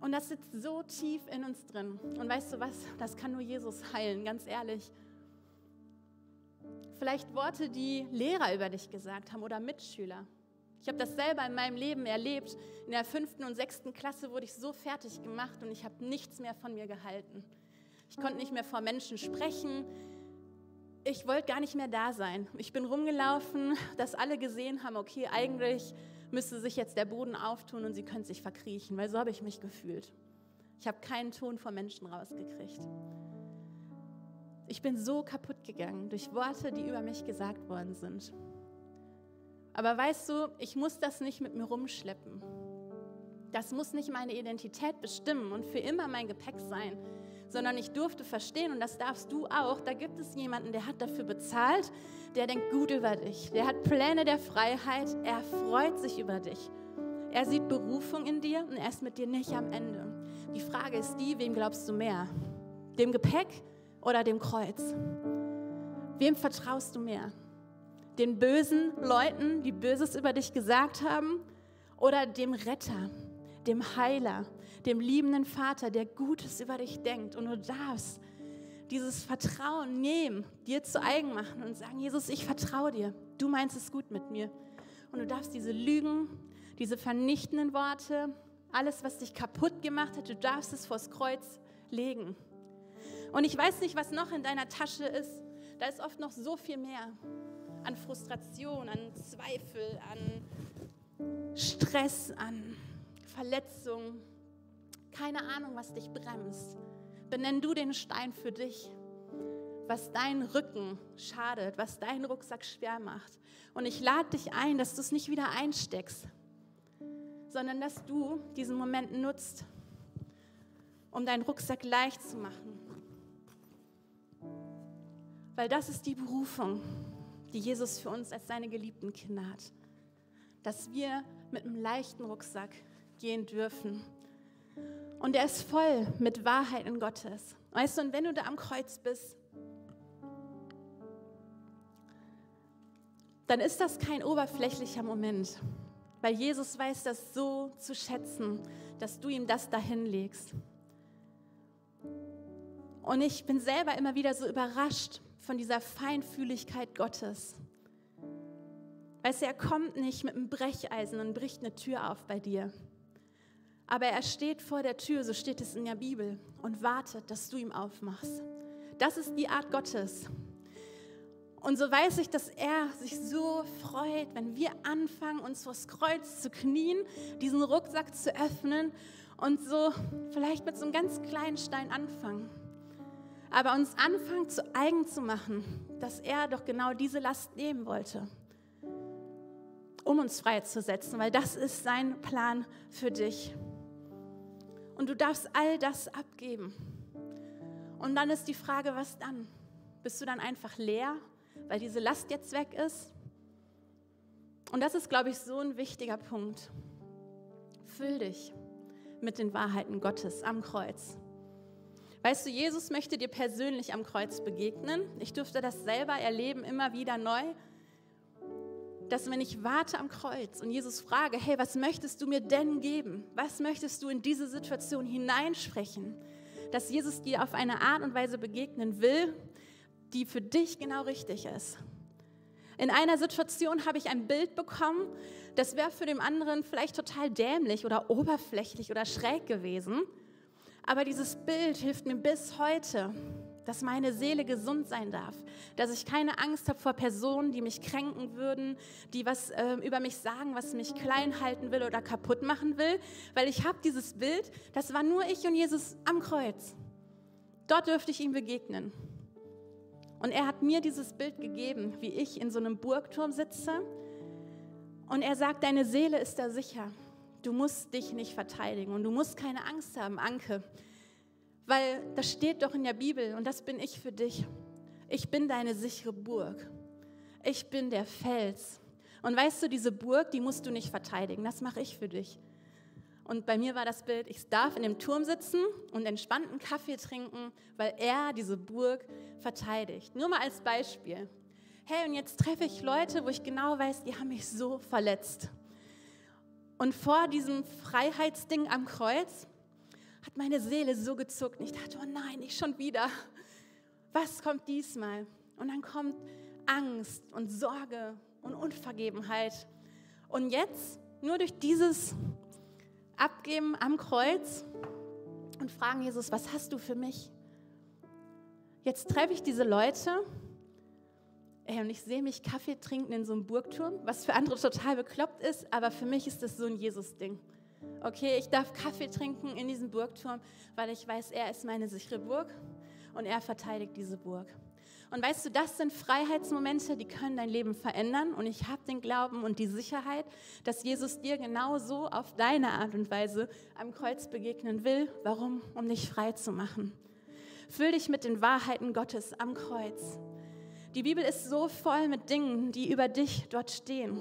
Und das sitzt so tief in uns drin. Und weißt du was? Das kann nur Jesus heilen, ganz ehrlich. Vielleicht Worte, die Lehrer über dich gesagt haben oder Mitschüler. Ich habe das selber in meinem Leben erlebt. In der fünften und sechsten Klasse wurde ich so fertig gemacht und ich habe nichts mehr von mir gehalten. Ich konnte nicht mehr vor Menschen sprechen. Ich wollte gar nicht mehr da sein. Ich bin rumgelaufen, dass alle gesehen haben, okay, eigentlich müsste sich jetzt der Boden auftun und sie könnte sich verkriechen, weil so habe ich mich gefühlt. Ich habe keinen Ton vor Menschen rausgekriegt. Ich bin so kaputt gegangen durch Worte, die über mich gesagt worden sind. Aber weißt du, ich muss das nicht mit mir rumschleppen. Das muss nicht meine Identität bestimmen und für immer mein Gepäck sein sondern ich durfte verstehen, und das darfst du auch, da gibt es jemanden, der hat dafür bezahlt, der denkt gut über dich, der hat Pläne der Freiheit, er freut sich über dich. Er sieht Berufung in dir und er ist mit dir nicht am Ende. Die Frage ist die, wem glaubst du mehr? Dem Gepäck oder dem Kreuz? Wem vertraust du mehr? Den bösen Leuten, die Böses über dich gesagt haben, oder dem Retter, dem Heiler, dem liebenden Vater, der Gutes über dich denkt. Und du darfst dieses Vertrauen nehmen, dir zu eigen machen und sagen, Jesus, ich vertraue dir. Du meinst es gut mit mir. Und du darfst diese Lügen, diese vernichtenden Worte, alles, was dich kaputt gemacht hat, du darfst es vors Kreuz legen. Und ich weiß nicht, was noch in deiner Tasche ist, da ist oft noch so viel mehr an Frustration, an Zweifel, an Stress, an Verletzung. Keine Ahnung, was dich bremst. Benenn du den Stein für dich, was deinen Rücken schadet, was deinen Rucksack schwer macht. Und ich lade dich ein, dass du es nicht wieder einsteckst, sondern dass du diesen Moment nutzt, um deinen Rucksack leicht zu machen. Weil das ist die Berufung, die Jesus für uns als seine geliebten Kinder hat. Dass wir mit einem leichten Rucksack gehen dürfen. Und er ist voll mit Wahrheiten Gottes. Weißt du, und wenn du da am Kreuz bist, dann ist das kein oberflächlicher Moment, weil Jesus weiß das so zu schätzen, dass du ihm das dahin legst. Und ich bin selber immer wieder so überrascht von dieser Feinfühligkeit Gottes. Weißt du, er kommt nicht mit einem Brecheisen und bricht eine Tür auf bei dir. Aber er steht vor der Tür, so steht es in der Bibel, und wartet, dass du ihm aufmachst. Das ist die Art Gottes. Und so weiß ich, dass er sich so freut, wenn wir anfangen, uns vors Kreuz zu knien, diesen Rucksack zu öffnen und so vielleicht mit so einem ganz kleinen Stein anfangen aber uns anfangen zu eigen zu machen, dass er doch genau diese Last nehmen wollte, um uns freizusetzen, weil das ist sein Plan für dich. Und du darfst all das abgeben. Und dann ist die Frage, was dann? Bist du dann einfach leer, weil diese Last jetzt weg ist? Und das ist, glaube ich, so ein wichtiger Punkt. Füll dich mit den Wahrheiten Gottes am Kreuz. Weißt du, Jesus möchte dir persönlich am Kreuz begegnen. Ich durfte das selber erleben, immer wieder neu. Dass wenn ich warte am Kreuz und Jesus frage, hey, was möchtest du mir denn geben? Was möchtest du in diese Situation hineinsprechen? Dass Jesus dir auf eine Art und Weise begegnen will, die für dich genau richtig ist. In einer Situation habe ich ein Bild bekommen, das wäre für den anderen vielleicht total dämlich oder oberflächlich oder schräg gewesen. Aber dieses Bild hilft mir bis heute, dass meine Seele gesund sein darf, dass ich keine Angst habe vor Personen, die mich kränken würden, die was äh, über mich sagen, was mich klein halten will oder kaputt machen will, weil ich habe dieses Bild, das war nur ich und Jesus am Kreuz. Dort dürfte ich ihm begegnen. Und er hat mir dieses Bild gegeben, wie ich in so einem Burgturm sitze. Und er sagt, deine Seele ist da sicher. Du musst dich nicht verteidigen und du musst keine Angst haben, Anke. Weil das steht doch in der Bibel und das bin ich für dich. Ich bin deine sichere Burg. Ich bin der Fels. Und weißt du, diese Burg, die musst du nicht verteidigen. Das mache ich für dich. Und bei mir war das Bild, ich darf in dem Turm sitzen und entspannten Kaffee trinken, weil er diese Burg verteidigt. Nur mal als Beispiel. Hey, und jetzt treffe ich Leute, wo ich genau weiß, die haben mich so verletzt. Und vor diesem Freiheitsding am Kreuz hat meine Seele so gezuckt. Ich dachte, oh nein, nicht schon wieder. Was kommt diesmal? Und dann kommt Angst und Sorge und Unvergebenheit. Und jetzt, nur durch dieses Abgeben am Kreuz und fragen Jesus, was hast du für mich? Jetzt treffe ich diese Leute Ey, und ich sehe mich Kaffee trinken in so einem Burgturm, was für andere total bekloppt ist, aber für mich ist das so ein Jesus-Ding. Okay, ich darf Kaffee trinken in diesem Burgturm, weil ich weiß, er ist meine sichere Burg und er verteidigt diese Burg. Und weißt du, das sind Freiheitsmomente, die können dein Leben verändern. Und ich habe den Glauben und die Sicherheit, dass Jesus dir genauso auf deine Art und Weise am Kreuz begegnen will. Warum? Um dich frei zu machen. Füll dich mit den Wahrheiten Gottes am Kreuz. Die Bibel ist so voll mit Dingen, die über dich dort stehen.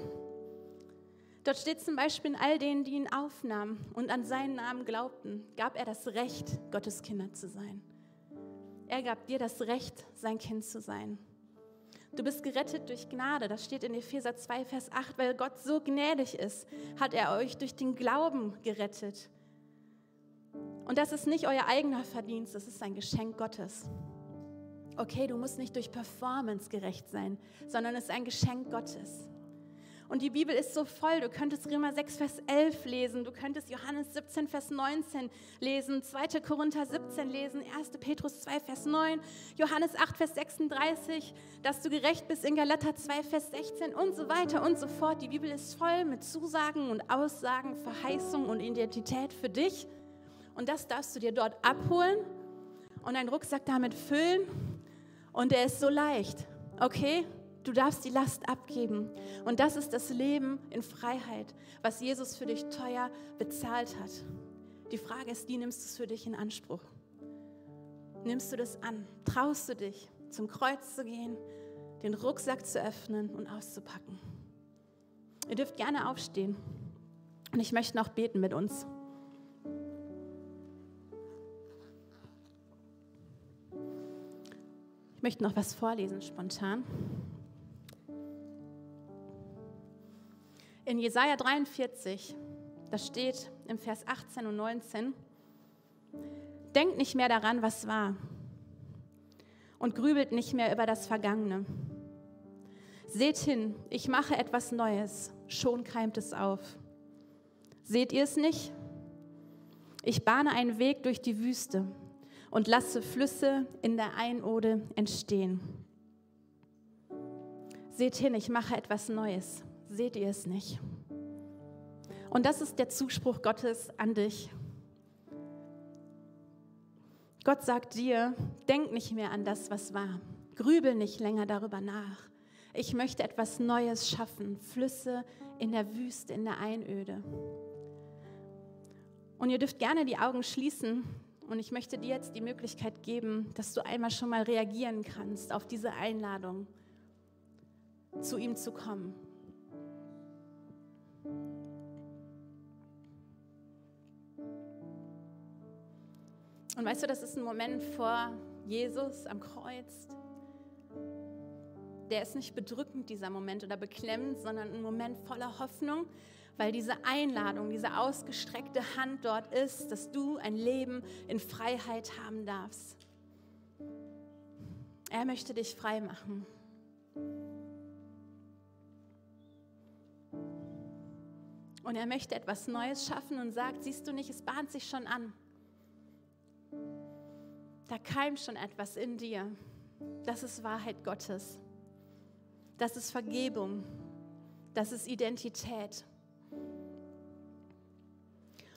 Dort steht zum Beispiel in all denen, die ihn aufnahmen und an seinen Namen glaubten, gab er das Recht, Gottes Kinder zu sein. Er gab dir das Recht, sein Kind zu sein. Du bist gerettet durch Gnade, das steht in Epheser 2, Vers 8, weil Gott so gnädig ist, hat er euch durch den Glauben gerettet. Und das ist nicht euer eigener Verdienst, das ist ein Geschenk Gottes. Okay, du musst nicht durch Performance gerecht sein, sondern es ist ein Geschenk Gottes. Und die Bibel ist so voll. Du könntest Römer 6, Vers 11 lesen. Du könntest Johannes 17, Vers 19 lesen. 2. Korinther 17 lesen. 1. Petrus 2, Vers 9. Johannes 8, Vers 36. Dass du gerecht bist in Galater 2, Vers 16 und so weiter und so fort. Die Bibel ist voll mit Zusagen und Aussagen, Verheißungen und Identität für dich. Und das darfst du dir dort abholen und deinen Rucksack damit füllen. Und er ist so leicht. Okay? Du darfst die Last abgeben. Und das ist das Leben in Freiheit, was Jesus für dich teuer bezahlt hat. Die Frage ist, wie nimmst du es für dich in Anspruch? Nimmst du das an? Traust du dich, zum Kreuz zu gehen, den Rucksack zu öffnen und auszupacken? Ihr dürft gerne aufstehen. Und ich möchte noch beten mit uns. Ich möchte noch was vorlesen spontan. In Jesaja 43, da steht im Vers 18 und 19, denkt nicht mehr daran, was war und grübelt nicht mehr über das Vergangene. Seht hin, ich mache etwas Neues, schon keimt es auf. Seht ihr es nicht? Ich bahne einen Weg durch die Wüste und lasse Flüsse in der Einode entstehen. Seht hin, ich mache etwas Neues seht ihr es nicht? Und das ist der Zuspruch Gottes an dich. Gott sagt dir, denk nicht mehr an das, was war. Grübel nicht länger darüber nach. Ich möchte etwas Neues schaffen, Flüsse in der Wüste, in der Einöde. Und ihr dürft gerne die Augen schließen und ich möchte dir jetzt die Möglichkeit geben, dass du einmal schon mal reagieren kannst auf diese Einladung, zu ihm zu kommen. Und weißt du, das ist ein Moment vor Jesus am Kreuz. Der ist nicht bedrückend, dieser Moment, oder beklemmend, sondern ein Moment voller Hoffnung, weil diese Einladung, diese ausgestreckte Hand dort ist, dass du ein Leben in Freiheit haben darfst. Er möchte dich frei machen. Und er möchte etwas Neues schaffen und sagt, siehst du nicht, es bahnt sich schon an. Da keimt schon etwas in dir. Das ist Wahrheit Gottes. Das ist Vergebung. Das ist Identität.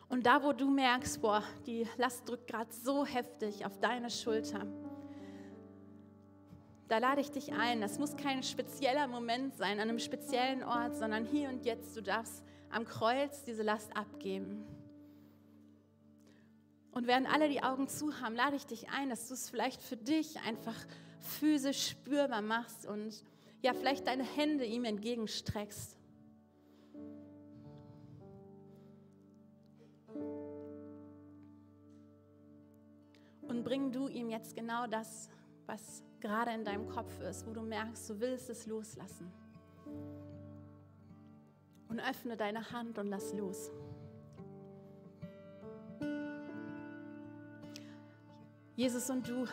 Und da, wo du merkst, boah, die Last drückt gerade so heftig auf deine Schulter, da lade ich dich ein. Das muss kein spezieller Moment sein, an einem speziellen Ort, sondern hier und jetzt. Du darfst am Kreuz diese Last abgeben. Und während alle die Augen zu haben, lade ich dich ein, dass du es vielleicht für dich einfach physisch spürbar machst und ja, vielleicht deine Hände ihm entgegenstreckst. Und bring du ihm jetzt genau das, was gerade in deinem Kopf ist, wo du merkst, du willst es loslassen. Und öffne deine Hand und lass los. Jesus und du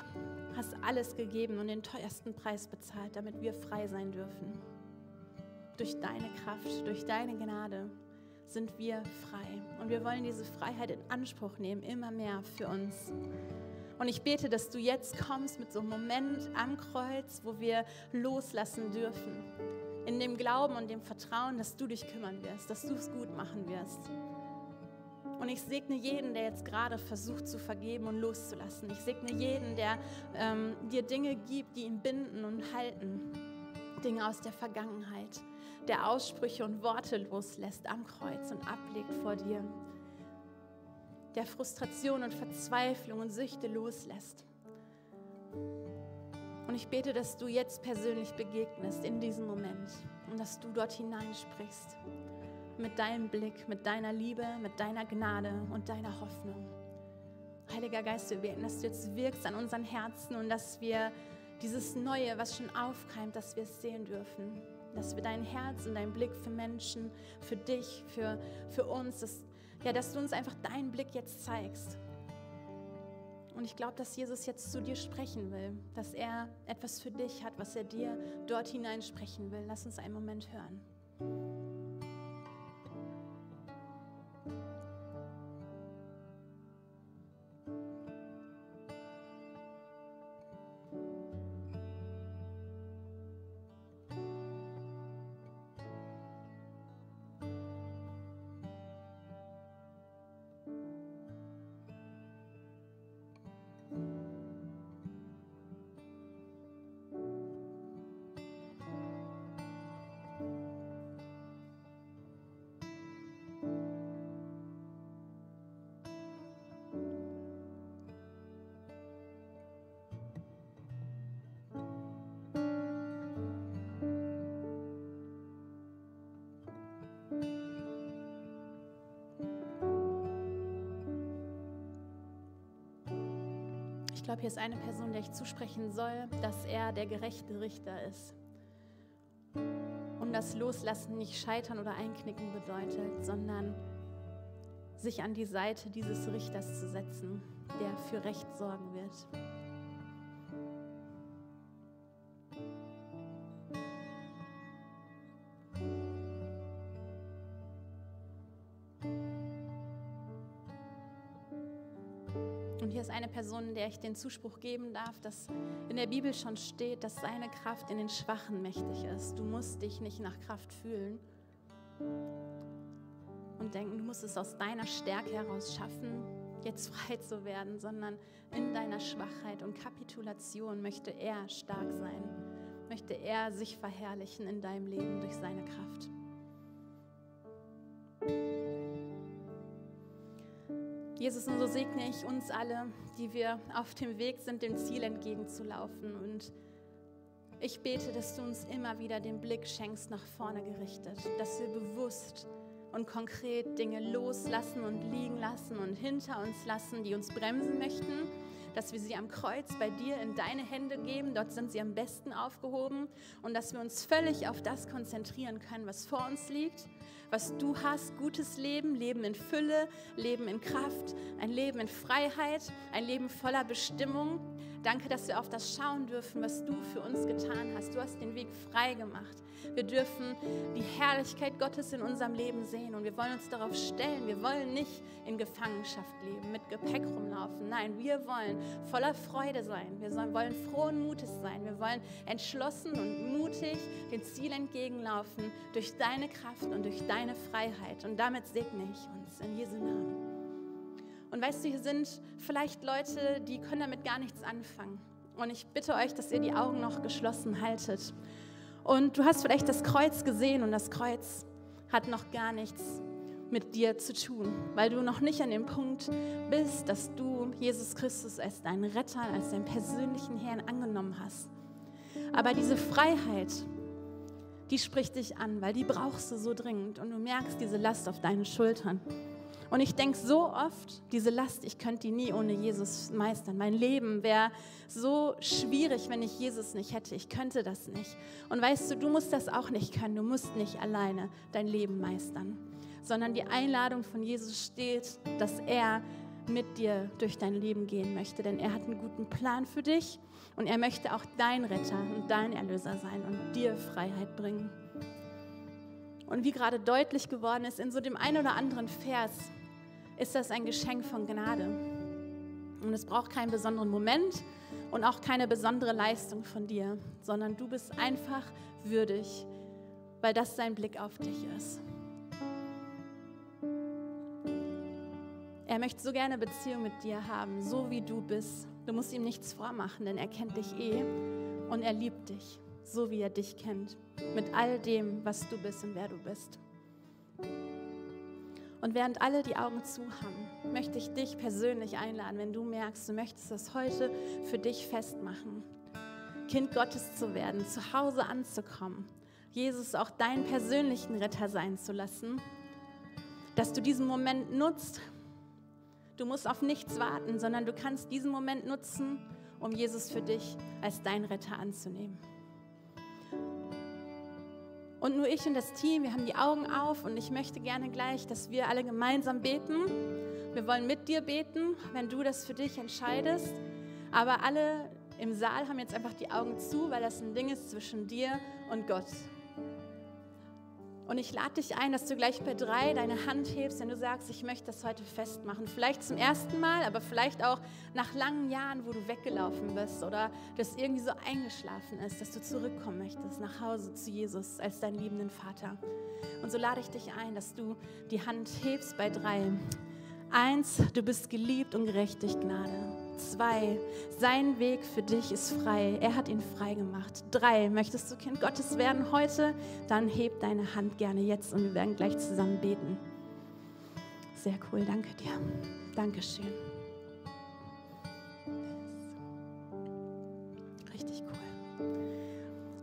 hast alles gegeben und den teuersten Preis bezahlt, damit wir frei sein dürfen. Durch deine Kraft, durch deine Gnade sind wir frei. Und wir wollen diese Freiheit in Anspruch nehmen, immer mehr für uns. Und ich bete, dass du jetzt kommst mit so einem Moment am Kreuz, wo wir loslassen dürfen. In dem Glauben und dem Vertrauen, dass du dich kümmern wirst, dass du es gut machen wirst. Und ich segne jeden, der jetzt gerade versucht zu vergeben und loszulassen. Ich segne jeden, der ähm, dir Dinge gibt, die ihn binden und halten. Dinge aus der Vergangenheit, der Aussprüche und Worte loslässt am Kreuz und ablegt vor dir. Der Frustration und Verzweiflung und Süchte loslässt. Und ich bete, dass du jetzt persönlich begegnest in diesem Moment und dass du dort hineinsprichst mit deinem Blick, mit deiner Liebe, mit deiner Gnade und deiner Hoffnung. Heiliger Geist, wir beten, dass du jetzt wirkst an unseren Herzen und dass wir dieses Neue, was schon aufkeimt, dass wir es sehen dürfen. Dass wir dein Herz und deinen Blick für Menschen, für dich, für, für uns, dass, ja, dass du uns einfach deinen Blick jetzt zeigst. Und ich glaube, dass Jesus jetzt zu dir sprechen will, dass er etwas für dich hat, was er dir dort hinein sprechen will. Lass uns einen Moment hören. Ich glaube, hier ist eine Person, der ich zusprechen soll, dass er der gerechte Richter ist. Und das Loslassen nicht scheitern oder einknicken bedeutet, sondern sich an die Seite dieses Richters zu setzen, der für Recht sorgen wird. Person, der ich den Zuspruch geben darf, dass in der Bibel schon steht, dass seine Kraft in den Schwachen mächtig ist. Du musst dich nicht nach Kraft fühlen und denken, du musst es aus deiner Stärke heraus schaffen, jetzt frei zu werden, sondern in deiner Schwachheit und Kapitulation möchte er stark sein, möchte er sich verherrlichen in deinem Leben durch seine Kraft. Jesus, und so segne ich uns alle, die wir auf dem Weg sind, dem Ziel entgegenzulaufen. Und ich bete, dass du uns immer wieder den Blick schenkst nach vorne gerichtet, dass wir bewusst und konkret Dinge loslassen und liegen lassen und hinter uns lassen, die uns bremsen möchten, dass wir sie am Kreuz bei dir in deine Hände geben, dort sind sie am besten aufgehoben. Und dass wir uns völlig auf das konzentrieren können, was vor uns liegt, was du hast, gutes Leben, Leben in Fülle, Leben in Kraft, ein Leben in Freiheit, ein Leben voller Bestimmung. Danke, dass wir auf das schauen dürfen, was du für uns getan hast. Du hast den Weg frei gemacht. Wir dürfen die Herrlichkeit Gottes in unserem Leben sehen und wir wollen uns darauf stellen. Wir wollen nicht in Gefangenschaft leben, mit Gepäck rumlaufen. Nein, wir wollen voller Freude sein. Wir wollen frohen Mutes sein. Wir wollen entschlossen und mutig dem Ziel entgegenlaufen durch deine Kraft und durch deine Freiheit. Und damit segne ich uns in Jesu Namen. Und weißt du, hier sind vielleicht Leute, die können damit gar nichts anfangen. Und ich bitte euch, dass ihr die Augen noch geschlossen haltet. Und du hast vielleicht das Kreuz gesehen und das Kreuz hat noch gar nichts mit dir zu tun, weil du noch nicht an dem Punkt bist, dass du Jesus Christus als deinen Retter, als deinen persönlichen Herrn angenommen hast. Aber diese Freiheit, die spricht dich an, weil die brauchst du so dringend und du merkst diese Last auf deinen Schultern. Und ich denke so oft, diese Last, ich könnte die nie ohne Jesus meistern. Mein Leben wäre so schwierig, wenn ich Jesus nicht hätte. Ich könnte das nicht. Und weißt du, du musst das auch nicht können. Du musst nicht alleine dein Leben meistern, sondern die Einladung von Jesus steht, dass er mit dir durch dein Leben gehen möchte. Denn er hat einen guten Plan für dich und er möchte auch dein Retter und dein Erlöser sein und dir Freiheit bringen. Und wie gerade deutlich geworden ist in so dem einen oder anderen Vers, ist das ein Geschenk von Gnade. Und es braucht keinen besonderen Moment und auch keine besondere Leistung von dir, sondern du bist einfach würdig, weil das sein Blick auf dich ist. Er möchte so gerne Beziehung mit dir haben, so wie du bist. Du musst ihm nichts vormachen, denn er kennt dich eh und er liebt dich, so wie er dich kennt, mit all dem, was du bist und wer du bist. Und während alle die Augen zu haben, möchte ich dich persönlich einladen, wenn du merkst, du möchtest das heute für dich festmachen, Kind Gottes zu werden, zu Hause anzukommen, Jesus auch deinen persönlichen Retter sein zu lassen, dass du diesen Moment nutzt. Du musst auf nichts warten, sondern du kannst diesen Moment nutzen, um Jesus für dich als dein Retter anzunehmen. Und nur ich und das Team, wir haben die Augen auf und ich möchte gerne gleich, dass wir alle gemeinsam beten. Wir wollen mit dir beten, wenn du das für dich entscheidest. Aber alle im Saal haben jetzt einfach die Augen zu, weil das ein Ding ist zwischen dir und Gott. Und ich lade dich ein, dass du gleich bei drei deine Hand hebst, wenn du sagst, ich möchte das heute festmachen. Vielleicht zum ersten Mal, aber vielleicht auch nach langen Jahren, wo du weggelaufen bist oder das irgendwie so eingeschlafen ist, dass du zurückkommen möchtest nach Hause zu Jesus als deinen liebenden Vater. Und so lade ich dich ein, dass du die Hand hebst bei drei. Eins, du bist geliebt und gerecht durch Gnade. Zwei, sein Weg für dich ist frei. Er hat ihn frei gemacht. Drei, möchtest du Kind Gottes werden heute? Dann heb deine Hand gerne jetzt und wir werden gleich zusammen beten. Sehr cool, danke dir. Dankeschön. Richtig cool.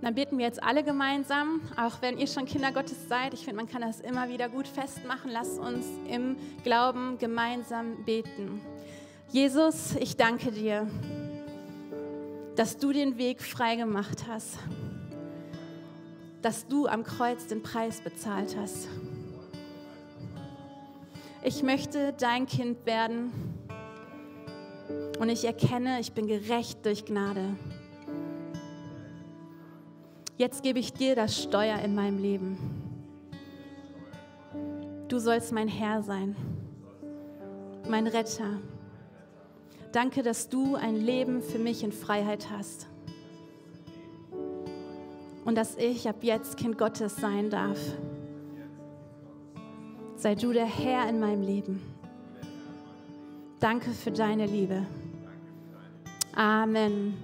Dann beten wir jetzt alle gemeinsam, auch wenn ihr schon Kinder Gottes seid. Ich finde, man kann das immer wieder gut festmachen. Lasst uns im Glauben gemeinsam beten. Jesus, ich danke dir, dass du den Weg frei gemacht hast, dass du am Kreuz den Preis bezahlt hast. Ich möchte dein Kind werden und ich erkenne, ich bin gerecht durch Gnade. Jetzt gebe ich dir das Steuer in meinem Leben. Du sollst mein Herr sein, mein Retter. Danke, dass du ein Leben für mich in Freiheit hast. Und dass ich ab jetzt Kind Gottes sein darf. Sei du der Herr in meinem Leben. Danke für deine Liebe. Amen.